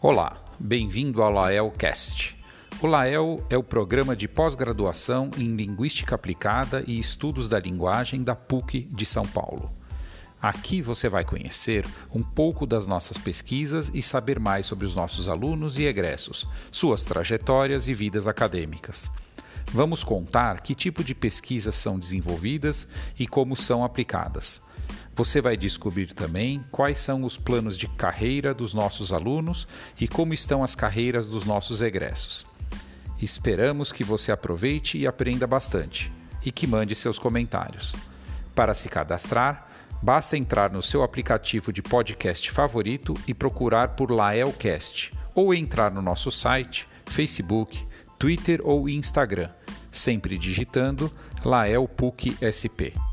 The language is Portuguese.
Olá, bem-vindo ao Laelcast. O Lael é o programa de pós-graduação em Linguística Aplicada e Estudos da Linguagem da PUC de São Paulo. Aqui você vai conhecer um pouco das nossas pesquisas e saber mais sobre os nossos alunos e egressos, suas trajetórias e vidas acadêmicas. Vamos contar que tipo de pesquisas são desenvolvidas e como são aplicadas. Você vai descobrir também quais são os planos de carreira dos nossos alunos e como estão as carreiras dos nossos egressos. Esperamos que você aproveite e aprenda bastante e que mande seus comentários. Para se cadastrar, basta entrar no seu aplicativo de podcast favorito e procurar por Laelcast ou entrar no nosso site, Facebook, Twitter ou Instagram, sempre digitando Lael PUC SP.